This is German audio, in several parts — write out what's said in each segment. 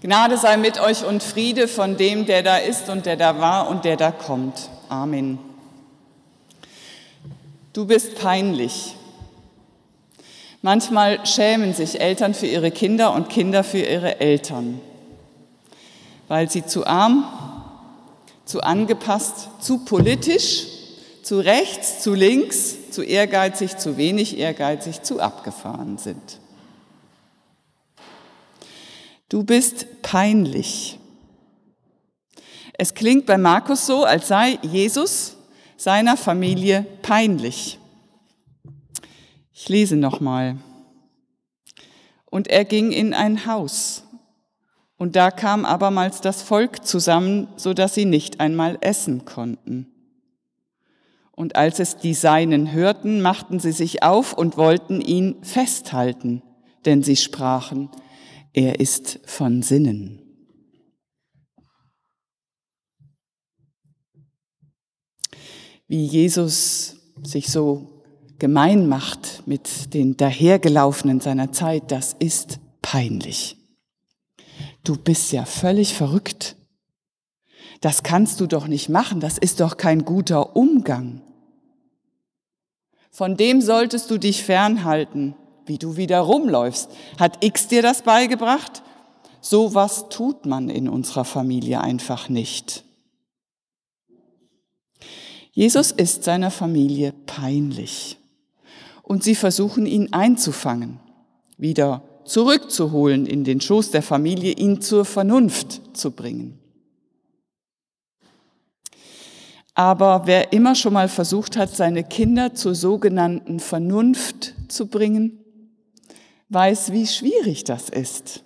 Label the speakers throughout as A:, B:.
A: Gnade sei mit euch und Friede von dem, der da ist und der da war und der da kommt. Amen. Du bist peinlich. Manchmal schämen sich Eltern für ihre Kinder und Kinder für ihre Eltern, weil sie zu arm, zu angepasst, zu politisch, zu rechts, zu links, zu ehrgeizig, zu wenig ehrgeizig, zu abgefahren sind. Du bist peinlich. Es klingt bei Markus so, als sei Jesus seiner Familie peinlich. Ich lese nochmal. Und er ging in ein Haus. Und da kam abermals das Volk zusammen, so dass sie nicht einmal essen konnten. Und als es die Seinen hörten, machten sie sich auf und wollten ihn festhalten, denn sie sprachen, er ist von Sinnen. Wie Jesus sich so gemein macht mit den dahergelaufenen seiner Zeit, das ist peinlich. Du bist ja völlig verrückt. Das kannst du doch nicht machen, das ist doch kein guter Umgang. Von dem solltest du dich fernhalten wie du wieder rumläufst. Hat X dir das beigebracht? So was tut man in unserer Familie einfach nicht. Jesus ist seiner Familie peinlich. Und sie versuchen ihn einzufangen, wieder zurückzuholen in den Schoß der Familie, ihn zur Vernunft zu bringen. Aber wer immer schon mal versucht hat, seine Kinder zur sogenannten Vernunft zu bringen, weiß, wie schwierig das ist.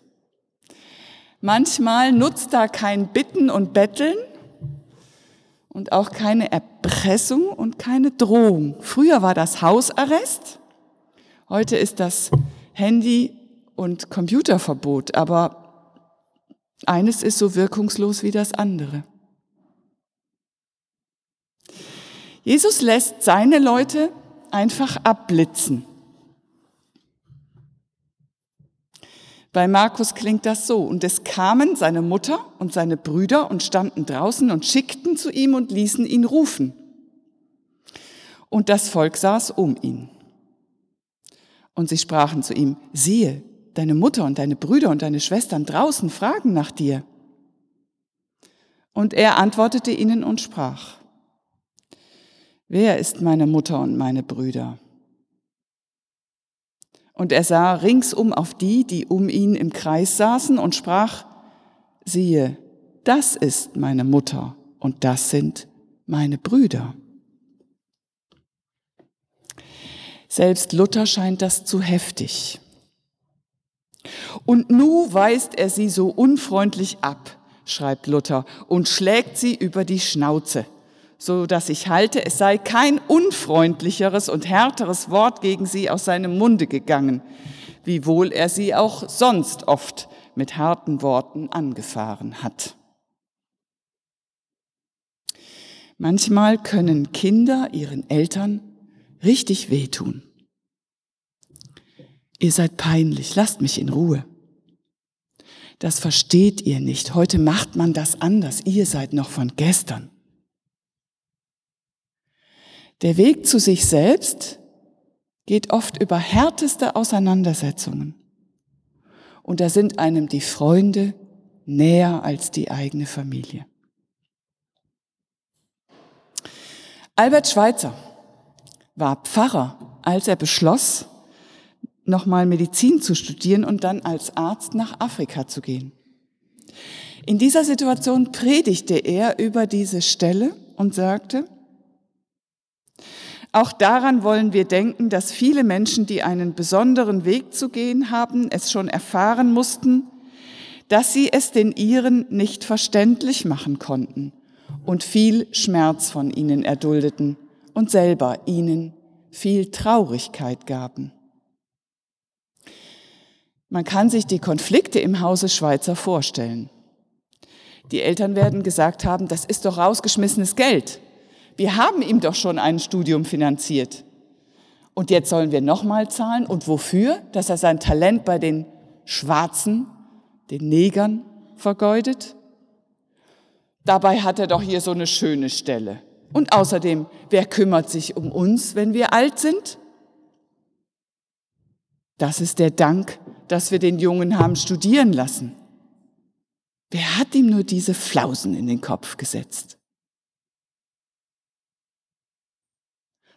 A: Manchmal nutzt da kein Bitten und Betteln und auch keine Erpressung und keine Drohung. Früher war das Hausarrest, heute ist das Handy- und Computerverbot, aber eines ist so wirkungslos wie das andere. Jesus lässt seine Leute einfach abblitzen. Bei Markus klingt das so. Und es kamen seine Mutter und seine Brüder und standen draußen und schickten zu ihm und ließen ihn rufen. Und das Volk saß um ihn. Und sie sprachen zu ihm, siehe, deine Mutter und deine Brüder und deine Schwestern draußen fragen nach dir. Und er antwortete ihnen und sprach, wer ist meine Mutter und meine Brüder? Und er sah ringsum auf die, die um ihn im Kreis saßen und sprach, siehe, das ist meine Mutter und das sind meine Brüder. Selbst Luther scheint das zu heftig. Und nu weist er sie so unfreundlich ab, schreibt Luther, und schlägt sie über die Schnauze so dass ich halte, es sei kein unfreundlicheres und härteres Wort gegen sie aus seinem Munde gegangen, wiewohl er sie auch sonst oft mit harten Worten angefahren hat. Manchmal können Kinder ihren Eltern richtig wehtun. Ihr seid peinlich, lasst mich in Ruhe. Das versteht ihr nicht. Heute macht man das anders. Ihr seid noch von gestern. Der Weg zu sich selbst geht oft über härteste Auseinandersetzungen. Und da sind einem die Freunde näher als die eigene Familie. Albert Schweitzer war Pfarrer, als er beschloss, nochmal Medizin zu studieren und dann als Arzt nach Afrika zu gehen. In dieser Situation predigte er über diese Stelle und sagte, auch daran wollen wir denken, dass viele Menschen, die einen besonderen Weg zu gehen haben, es schon erfahren mussten, dass sie es den ihren nicht verständlich machen konnten und viel Schmerz von ihnen erduldeten und selber ihnen viel Traurigkeit gaben. Man kann sich die Konflikte im Hause Schweizer vorstellen. Die Eltern werden gesagt haben, das ist doch rausgeschmissenes Geld. Wir haben ihm doch schon ein Studium finanziert. Und jetzt sollen wir nochmal zahlen. Und wofür? Dass er sein Talent bei den Schwarzen, den Negern, vergeudet? Dabei hat er doch hier so eine schöne Stelle. Und außerdem, wer kümmert sich um uns, wenn wir alt sind? Das ist der Dank, dass wir den Jungen haben studieren lassen. Wer hat ihm nur diese Flausen in den Kopf gesetzt?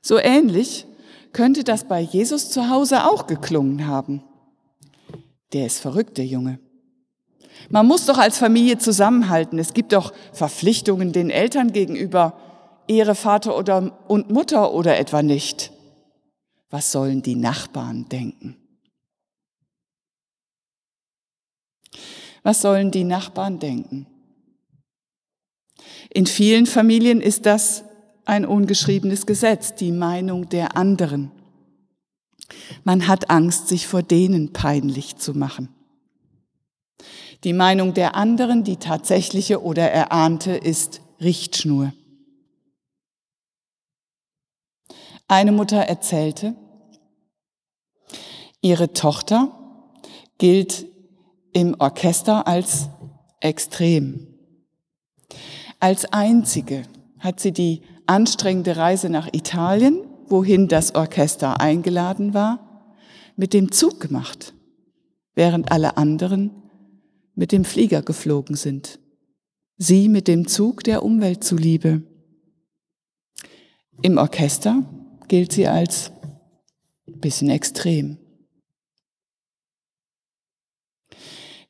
A: So ähnlich könnte das bei Jesus zu Hause auch geklungen haben. Der ist verrückt, der Junge. Man muss doch als Familie zusammenhalten. Es gibt doch Verpflichtungen den Eltern gegenüber, Ehre Vater oder, und Mutter oder etwa nicht. Was sollen die Nachbarn denken? Was sollen die Nachbarn denken? In vielen Familien ist das ein ungeschriebenes Gesetz, die Meinung der anderen. Man hat Angst, sich vor denen peinlich zu machen. Die Meinung der anderen, die tatsächliche oder erahnte, ist Richtschnur. Eine Mutter erzählte, ihre Tochter gilt im Orchester als extrem. Als einzige hat sie die anstrengende Reise nach Italien, wohin das Orchester eingeladen war, mit dem Zug gemacht, während alle anderen mit dem Flieger geflogen sind. Sie mit dem Zug der Umwelt zuliebe. Im Orchester gilt sie als bisschen extrem.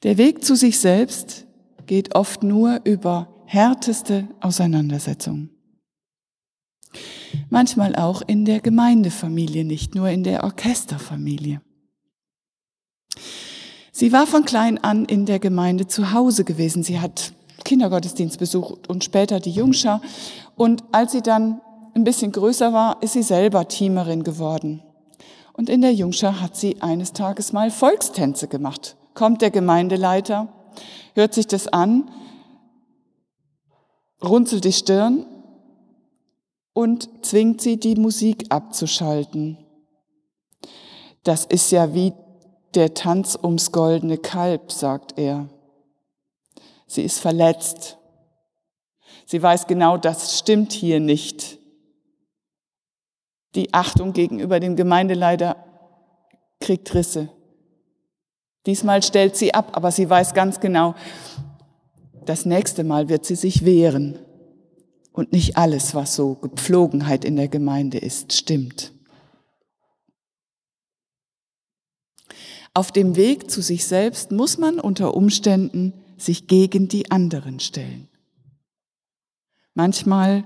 A: Der Weg zu sich selbst geht oft nur über härteste Auseinandersetzungen. Manchmal auch in der Gemeindefamilie, nicht nur in der Orchesterfamilie. Sie war von klein an in der Gemeinde zu Hause gewesen. Sie hat Kindergottesdienst besucht und später die Jungschar. Und als sie dann ein bisschen größer war, ist sie selber Teamerin geworden. Und in der Jungschar hat sie eines Tages mal Volkstänze gemacht. Kommt der Gemeindeleiter, hört sich das an, runzelt die Stirn und zwingt sie, die Musik abzuschalten. Das ist ja wie der Tanz ums goldene Kalb, sagt er. Sie ist verletzt. Sie weiß genau, das stimmt hier nicht. Die Achtung gegenüber dem Gemeindeleiter kriegt Risse. Diesmal stellt sie ab, aber sie weiß ganz genau, das nächste Mal wird sie sich wehren. Und nicht alles, was so Gepflogenheit in der Gemeinde ist, stimmt. Auf dem Weg zu sich selbst muss man unter Umständen sich gegen die anderen stellen. Manchmal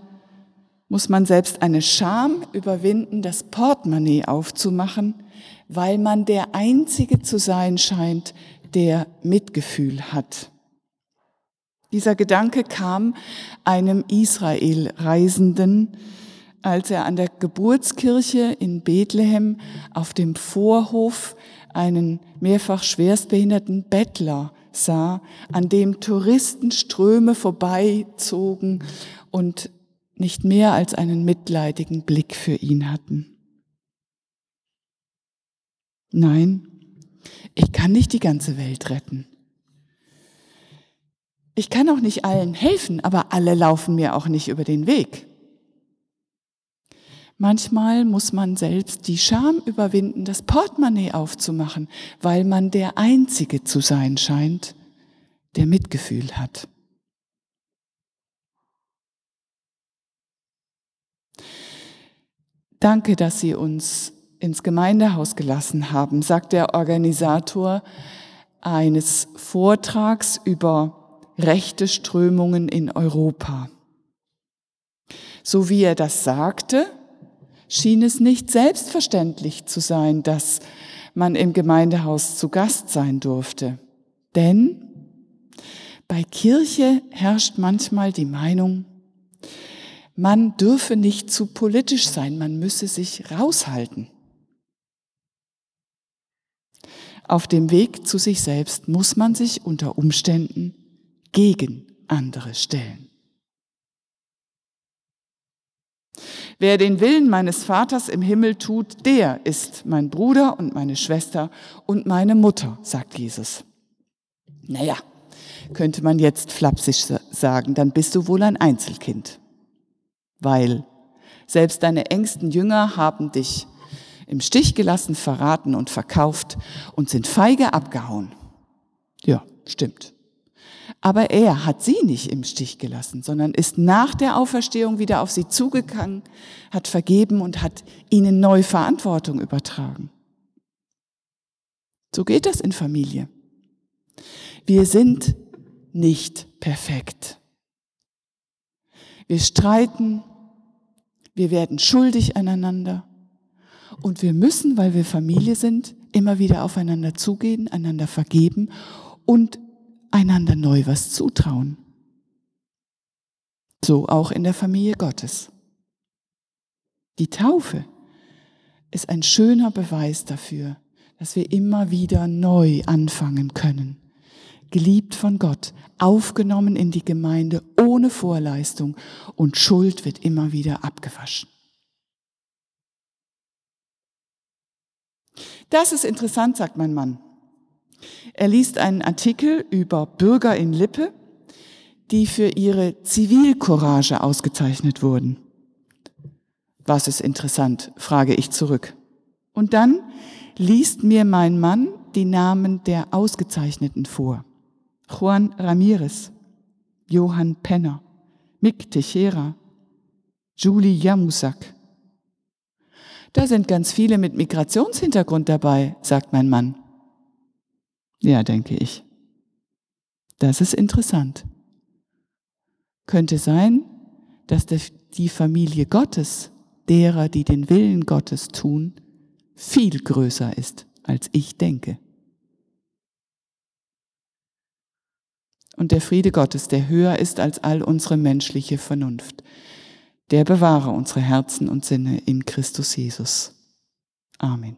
A: muss man selbst eine Scham überwinden, das Portemonnaie aufzumachen, weil man der Einzige zu sein scheint, der Mitgefühl hat. Dieser Gedanke kam einem Israel-Reisenden, als er an der Geburtskirche in Bethlehem auf dem Vorhof einen mehrfach schwerstbehinderten Bettler sah, an dem Touristenströme vorbeizogen und nicht mehr als einen mitleidigen Blick für ihn hatten. Nein, ich kann nicht die ganze Welt retten. Ich kann auch nicht allen helfen, aber alle laufen mir auch nicht über den Weg. Manchmal muss man selbst die Scham überwinden, das Portemonnaie aufzumachen, weil man der Einzige zu sein scheint, der Mitgefühl hat. Danke, dass Sie uns ins Gemeindehaus gelassen haben, sagt der Organisator eines Vortrags über rechte Strömungen in Europa. So wie er das sagte, schien es nicht selbstverständlich zu sein, dass man im Gemeindehaus zu Gast sein durfte. Denn bei Kirche herrscht manchmal die Meinung, man dürfe nicht zu politisch sein, man müsse sich raushalten. Auf dem Weg zu sich selbst muss man sich unter Umständen gegen andere stellen. Wer den Willen meines Vaters im Himmel tut, der ist mein Bruder und meine Schwester und meine Mutter, sagt Jesus. Naja, könnte man jetzt flapsig sagen, dann bist du wohl ein Einzelkind. Weil selbst deine engsten Jünger haben dich im Stich gelassen, verraten und verkauft und sind feige abgehauen. Ja, stimmt. Aber er hat sie nicht im Stich gelassen, sondern ist nach der Auferstehung wieder auf sie zugegangen, hat vergeben und hat ihnen neue Verantwortung übertragen. So geht das in Familie. Wir sind nicht perfekt. Wir streiten, wir werden schuldig aneinander und wir müssen, weil wir Familie sind, immer wieder aufeinander zugehen, einander vergeben und einander neu was zutrauen. So auch in der Familie Gottes. Die Taufe ist ein schöner Beweis dafür, dass wir immer wieder neu anfangen können. Geliebt von Gott, aufgenommen in die Gemeinde ohne Vorleistung und Schuld wird immer wieder abgewaschen. Das ist interessant, sagt mein Mann. Er liest einen Artikel über Bürger in Lippe, die für ihre Zivilcourage ausgezeichnet wurden. Was ist interessant, frage ich zurück. Und dann liest mir mein Mann die Namen der Ausgezeichneten vor. Juan Ramirez, Johann Penner, Mick Teixeira, Julie Jamusak. Da sind ganz viele mit Migrationshintergrund dabei, sagt mein Mann. Ja, denke ich. Das ist interessant. Könnte sein, dass die Familie Gottes, derer, die den Willen Gottes tun, viel größer ist, als ich denke. Und der Friede Gottes, der höher ist als all unsere menschliche Vernunft, der bewahre unsere Herzen und Sinne in Christus Jesus. Amen.